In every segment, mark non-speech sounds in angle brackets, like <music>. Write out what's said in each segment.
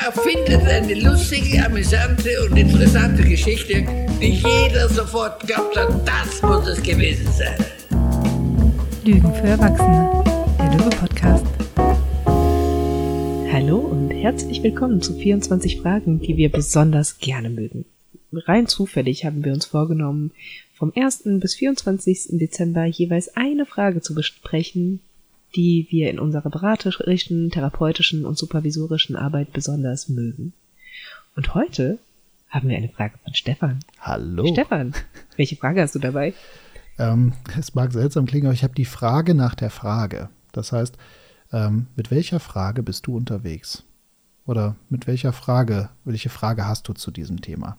Ja, findet eine lustige, amüsante und interessante Geschichte, die jeder sofort glaubt hat, das muss es gewesen sein. Lügen für Erwachsene, der Löwe-Podcast. Hallo und herzlich willkommen zu 24 Fragen, die wir besonders gerne mögen. Rein zufällig haben wir uns vorgenommen, vom 1. bis 24. Dezember jeweils eine Frage zu besprechen, die wir in unserer beraterischen, therapeutischen und supervisorischen Arbeit besonders mögen. Und heute haben wir eine Frage von Stefan. Hallo. Stefan, welche Frage hast du dabei? Ähm, es mag seltsam klingen, aber ich habe die Frage nach der Frage. Das heißt, ähm, mit welcher Frage bist du unterwegs? Oder mit welcher Frage, welche Frage hast du zu diesem Thema?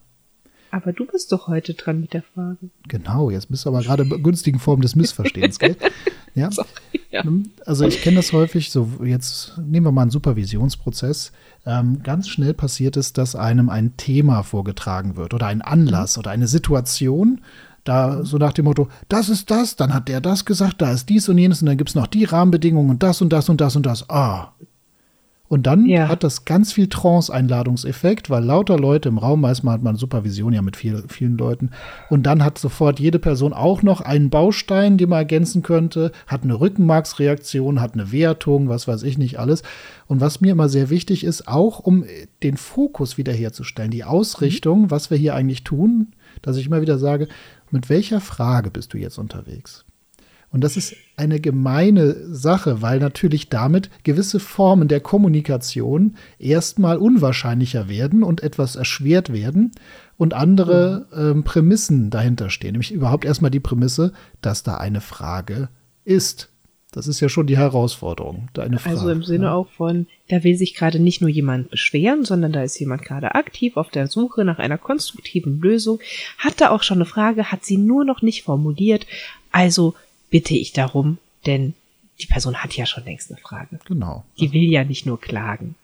Aber du bist doch heute dran mit der Frage. Genau, jetzt bist du aber gerade in günstigen Form des Missverstehens, gell? <laughs> Ja. Sorry, ja. Also ich kenne das häufig, so jetzt nehmen wir mal einen Supervisionsprozess. Ähm, ganz schnell passiert es, dass einem ein Thema vorgetragen wird oder ein Anlass mhm. oder eine Situation, da so nach dem Motto, das ist das, dann hat der das gesagt, da ist dies und jenes und dann gibt es noch die Rahmenbedingungen und das und das und das und das. Ah, und dann ja. hat das ganz viel Trance-Einladungseffekt, weil lauter Leute im Raum, meistens hat man Supervision ja mit viel, vielen Leuten. Und dann hat sofort jede Person auch noch einen Baustein, den man ergänzen könnte, hat eine Rückenmarksreaktion, hat eine Wertung, was weiß ich nicht alles. Und was mir immer sehr wichtig ist, auch um den Fokus wiederherzustellen, die Ausrichtung, mhm. was wir hier eigentlich tun, dass ich immer wieder sage, mit welcher Frage bist du jetzt unterwegs? Und das ist eine gemeine Sache, weil natürlich damit gewisse Formen der Kommunikation erstmal unwahrscheinlicher werden und etwas erschwert werden und andere ähm, Prämissen dahinter stehen. Nämlich überhaupt erstmal die Prämisse, dass da eine Frage ist. Das ist ja schon die Herausforderung. Frage, also im Sinne ja. auch von, da will sich gerade nicht nur jemand beschweren, sondern da ist jemand gerade aktiv auf der Suche nach einer konstruktiven Lösung, hat da auch schon eine Frage, hat sie nur noch nicht formuliert. Also bitte ich darum, denn die Person hat ja schon längst eine Frage. Genau. Die will ja nicht nur klagen.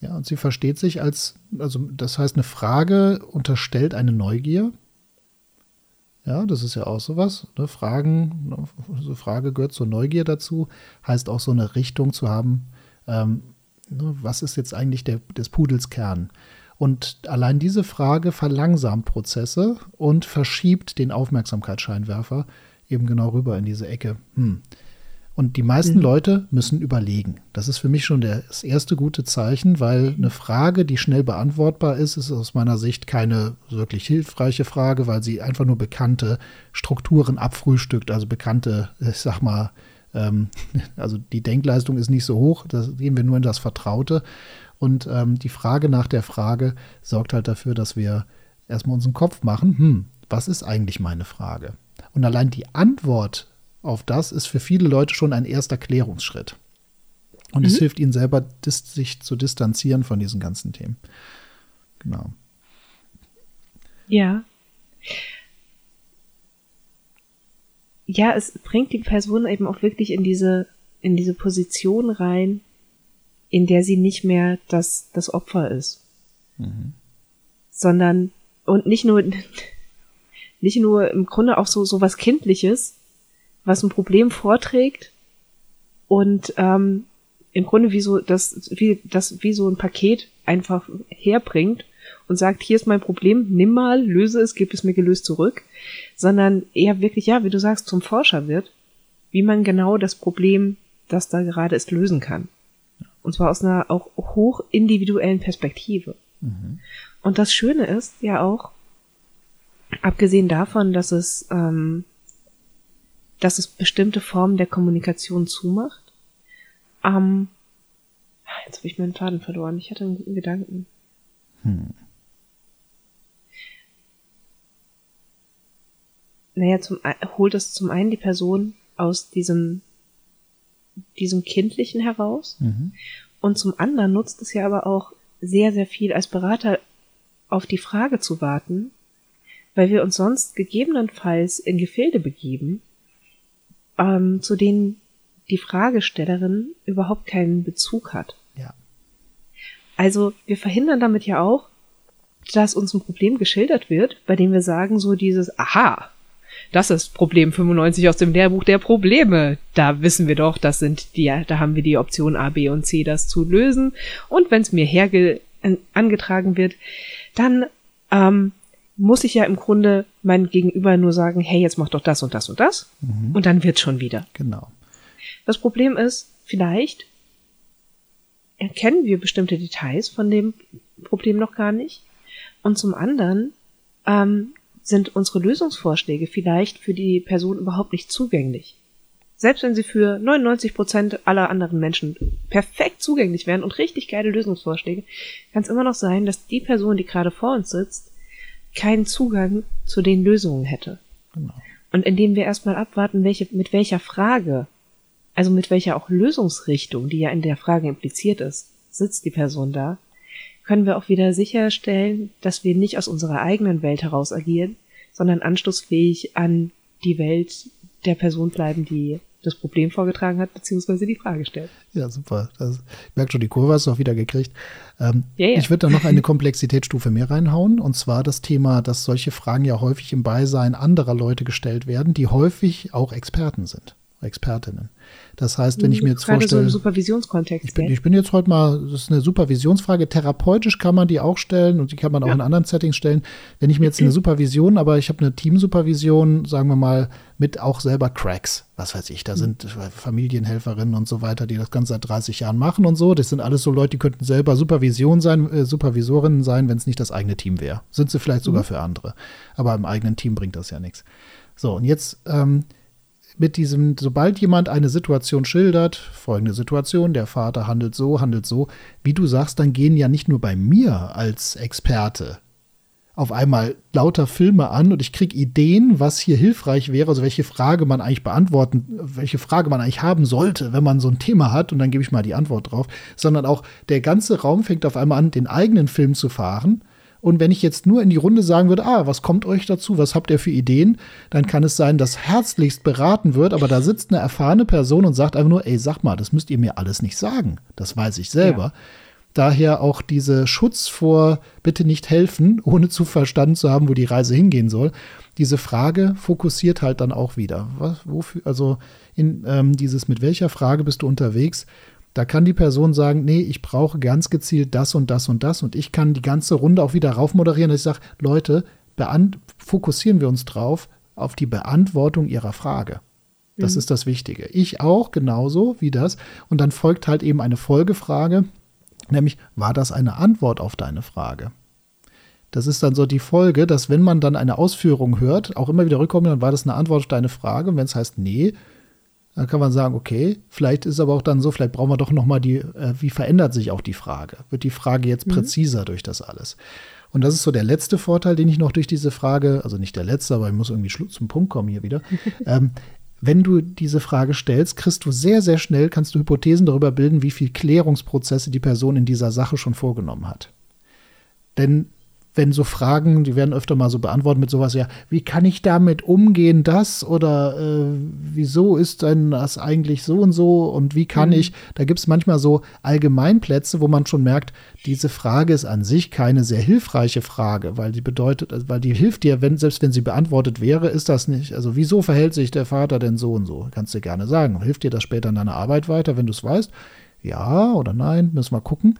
Ja, und sie versteht sich als, also das heißt, eine Frage unterstellt eine Neugier. Ja, das ist ja auch sowas. Ne? Fragen, so eine Frage gehört zur Neugier dazu, heißt auch so eine Richtung zu haben. Ähm, ne? was ist jetzt eigentlich der, des Pudels Kern? Und allein diese Frage verlangsamt Prozesse und verschiebt den Aufmerksamkeitsscheinwerfer eben genau rüber in diese Ecke. Hm. Und die meisten mhm. Leute müssen überlegen. Das ist für mich schon das erste gute Zeichen, weil eine Frage, die schnell beantwortbar ist, ist aus meiner Sicht keine wirklich hilfreiche Frage, weil sie einfach nur bekannte Strukturen abfrühstückt, also bekannte, ich sag mal, ähm, <laughs> also die Denkleistung ist nicht so hoch, da gehen wir nur in das Vertraute. Und ähm, die Frage nach der Frage sorgt halt dafür, dass wir erstmal unseren Kopf machen, hm, was ist eigentlich meine Frage? Und allein die Antwort auf das ist für viele Leute schon ein erster Klärungsschritt. Und mhm. es hilft ihnen selber, sich zu distanzieren von diesen ganzen Themen. Genau. Ja. Ja, es bringt die Person eben auch wirklich in diese, in diese Position rein, in der sie nicht mehr das, das Opfer ist. Mhm. Sondern, und nicht nur, nicht nur im Grunde auch so, so was Kindliches, was ein Problem vorträgt und ähm, im Grunde wie so das wie das wie so ein Paket einfach herbringt und sagt, hier ist mein Problem, nimm mal, löse es, gib es mir gelöst zurück, sondern eher wirklich, ja, wie du sagst, zum Forscher wird, wie man genau das Problem, das da gerade ist, lösen kann. Und zwar aus einer auch hoch individuellen Perspektive. Mhm. Und das Schöne ist ja auch, Abgesehen davon, dass es, ähm, dass es bestimmte Formen der Kommunikation zumacht. Ähm, jetzt habe ich meinen Faden verloren. Ich hatte einen guten Gedanken. Hm. Naja, zum, holt es zum einen die Person aus diesem, diesem Kindlichen heraus. Mhm. Und zum anderen nutzt es ja aber auch sehr, sehr viel als Berater auf die Frage zu warten, weil wir uns sonst gegebenenfalls in Gefilde begeben, ähm, zu denen die Fragestellerin überhaupt keinen Bezug hat. Ja. Also wir verhindern damit ja auch, dass uns ein Problem geschildert wird, bei dem wir sagen so dieses, aha, das ist Problem 95 aus dem Lehrbuch der Probleme. Da wissen wir doch, das sind die, da haben wir die Option A, B und C, das zu lösen. Und wenn es mir herge angetragen wird, dann ähm, muss ich ja im Grunde mein Gegenüber nur sagen, hey, jetzt mach doch das und das und das. Mhm. Und dann wird's schon wieder. Genau. Das Problem ist, vielleicht erkennen wir bestimmte Details von dem Problem noch gar nicht. Und zum anderen ähm, sind unsere Lösungsvorschläge vielleicht für die Person überhaupt nicht zugänglich. Selbst wenn sie für 99 Prozent aller anderen Menschen perfekt zugänglich wären und richtig geile Lösungsvorschläge, kann es immer noch sein, dass die Person, die gerade vor uns sitzt, keinen Zugang zu den Lösungen hätte. Genau. Und indem wir erstmal abwarten, welche, mit welcher Frage, also mit welcher auch Lösungsrichtung, die ja in der Frage impliziert ist, sitzt die Person da, können wir auch wieder sicherstellen, dass wir nicht aus unserer eigenen Welt heraus agieren, sondern anschlussfähig an die Welt der Person bleiben, die das Problem vorgetragen hat, beziehungsweise die Frage stellt. Ja, super. Das, ich merke schon, die Kurve hast du auch wieder gekriegt. Ähm, ja, ja. Ich würde da noch eine Komplexitätsstufe mehr reinhauen, und zwar das Thema, dass solche Fragen ja häufig im Beisein anderer Leute gestellt werden, die häufig auch Experten sind, Expertinnen. Das heißt, wenn ich mir jetzt Gerade vorstelle. So im Supervisionskontext. Ich bin, ich bin jetzt heute mal, das ist eine Supervisionsfrage. Therapeutisch kann man die auch stellen und die kann man auch ja. in anderen Settings stellen. Wenn ich mir jetzt eine Supervision, aber ich habe eine Teamsupervision, sagen wir mal, mit auch selber Cracks, was weiß ich, da mhm. sind Familienhelferinnen und so weiter, die das Ganze seit 30 Jahren machen und so. Das sind alles so Leute, die könnten selber Supervision sein, äh, Supervisorinnen sein, wenn es nicht das eigene Team wäre. Sind sie vielleicht sogar mhm. für andere. Aber im eigenen Team bringt das ja nichts. So, und jetzt ähm, mit diesem, sobald jemand eine Situation schildert, folgende Situation, der Vater handelt so, handelt so, wie du sagst, dann gehen ja nicht nur bei mir als Experte auf einmal lauter Filme an und ich kriege Ideen, was hier hilfreich wäre, also welche Frage man eigentlich beantworten, welche Frage man eigentlich haben sollte, wenn man so ein Thema hat und dann gebe ich mal die Antwort drauf, sondern auch der ganze Raum fängt auf einmal an, den eigenen Film zu fahren und wenn ich jetzt nur in die Runde sagen würde, ah, was kommt euch dazu, was habt ihr für Ideen, dann kann es sein, dass herzlichst beraten wird, aber da sitzt eine erfahrene Person und sagt einfach nur, ey, sag mal, das müsst ihr mir alles nicht sagen. Das weiß ich selber. Ja. Daher auch diese Schutz vor bitte nicht helfen, <laughs> ohne zu verstanden zu haben, wo die Reise hingehen soll. Diese Frage fokussiert halt dann auch wieder. Was, wofür, also in ähm, dieses mit welcher Frage bist du unterwegs, da kann die Person sagen, nee, ich brauche ganz gezielt das und das und das und ich kann die ganze Runde auch wieder raufmoderieren, dass ich sage, Leute, fokussieren wir uns drauf auf die Beantwortung ihrer Frage. Das mhm. ist das Wichtige. Ich auch, genauso wie das. Und dann folgt halt eben eine Folgefrage, nämlich, war das eine Antwort auf deine Frage? Das ist dann so die Folge, dass wenn man dann eine Ausführung hört, auch immer wieder rückkommt, dann war das eine Antwort auf deine Frage. Und wenn es heißt, nee, dann kann man sagen, okay, vielleicht ist aber auch dann so, vielleicht brauchen wir doch noch mal die, äh, wie verändert sich auch die Frage? Wird die Frage jetzt mhm. präziser mhm. durch das alles? Und das ist so der letzte Vorteil, den ich noch durch diese Frage, also nicht der letzte, aber ich muss irgendwie zum Punkt kommen hier wieder. <laughs> ähm, wenn du diese Frage stellst, kriegst du sehr, sehr schnell, kannst du Hypothesen darüber bilden, wie viel Klärungsprozesse die Person in dieser Sache schon vorgenommen hat. Denn wenn so Fragen, die werden öfter mal so beantwortet mit sowas, ja, wie kann ich damit umgehen, das oder äh, wieso ist denn das eigentlich so und so und wie kann mhm. ich, da gibt es manchmal so Allgemeinplätze, wo man schon merkt, diese Frage ist an sich keine sehr hilfreiche Frage, weil die bedeutet, also, weil die hilft dir, wenn, selbst wenn sie beantwortet wäre, ist das nicht, also wieso verhält sich der Vater denn so und so? Kannst du gerne sagen. Hilft dir das später in deiner Arbeit weiter, wenn du es weißt? Ja oder nein, müssen wir gucken.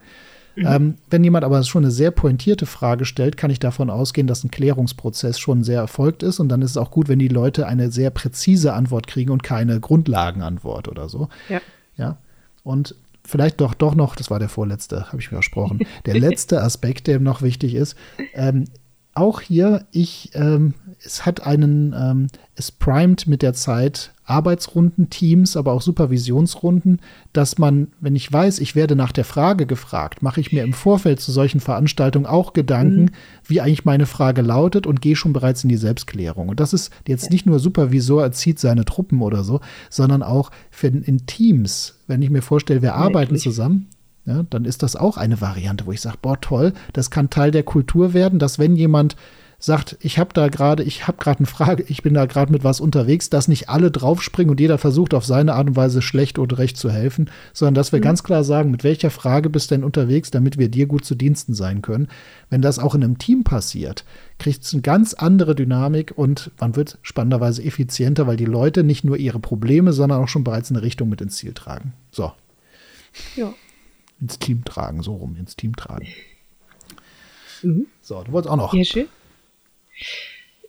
Mhm. Ähm, wenn jemand aber schon eine sehr pointierte Frage stellt, kann ich davon ausgehen, dass ein Klärungsprozess schon sehr erfolgt ist. Und dann ist es auch gut, wenn die Leute eine sehr präzise Antwort kriegen und keine Grundlagenantwort oder so. Ja. Ja. Und vielleicht doch, doch noch, das war der vorletzte, habe ich mir versprochen, <laughs> der letzte Aspekt, der noch wichtig ist. Ähm, auch hier, ich, ähm, es hat einen, ähm, es primet mit der Zeit Arbeitsrunden, Teams, aber auch Supervisionsrunden, dass man, wenn ich weiß, ich werde nach der Frage gefragt, mache ich mir im Vorfeld zu solchen Veranstaltungen auch Gedanken, mhm. wie eigentlich meine Frage lautet und gehe schon bereits in die Selbstklärung. Und das ist jetzt nicht nur Supervisor erzieht seine Truppen oder so, sondern auch für, in Teams, wenn ich mir vorstelle, wir arbeiten zusammen, ja, dann ist das auch eine Variante, wo ich sage, boah, toll, das kann Teil der Kultur werden, dass wenn jemand sagt, ich habe da gerade, ich habe gerade eine Frage, ich bin da gerade mit was unterwegs, dass nicht alle draufspringen und jeder versucht auf seine Art und Weise schlecht oder recht zu helfen, sondern dass wir mhm. ganz klar sagen, mit welcher Frage bist du denn unterwegs, damit wir dir gut zu Diensten sein können. Wenn das auch in einem Team passiert, kriegt es eine ganz andere Dynamik und man wird spannenderweise effizienter, weil die Leute nicht nur ihre Probleme, sondern auch schon bereits eine Richtung mit ins Ziel tragen. So. Ja ins Team tragen, so rum, ins Team tragen. Mhm. So, du wolltest auch noch. Ja, schön.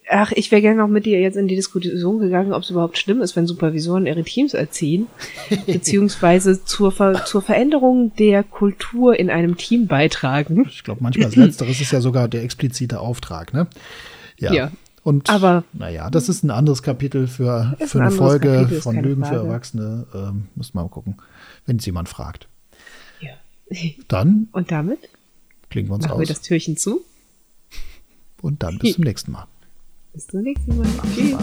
Ach, ich wäre gerne noch mit dir jetzt in die Diskussion gegangen, ob es überhaupt schlimm ist, wenn Supervisoren ihre Teams erziehen, <laughs> beziehungsweise zur, Ver zur Veränderung der Kultur in einem Team beitragen. Ich glaube, manchmal das <laughs> Letzteres ist ja sogar der explizite Auftrag, ne? Ja. ja. Und aber naja, das ist ein anderes Kapitel für, für eine Folge Kapitel, von Lügen Frage. für Erwachsene. Ähm, müssen wir mal gucken, wenn es jemand fragt. Ja. Dann. Und damit? Klingen wir uns machen aus. wir das Türchen zu. Und dann bis zum nächsten Mal. Bis zum nächsten Mal. Tschüss.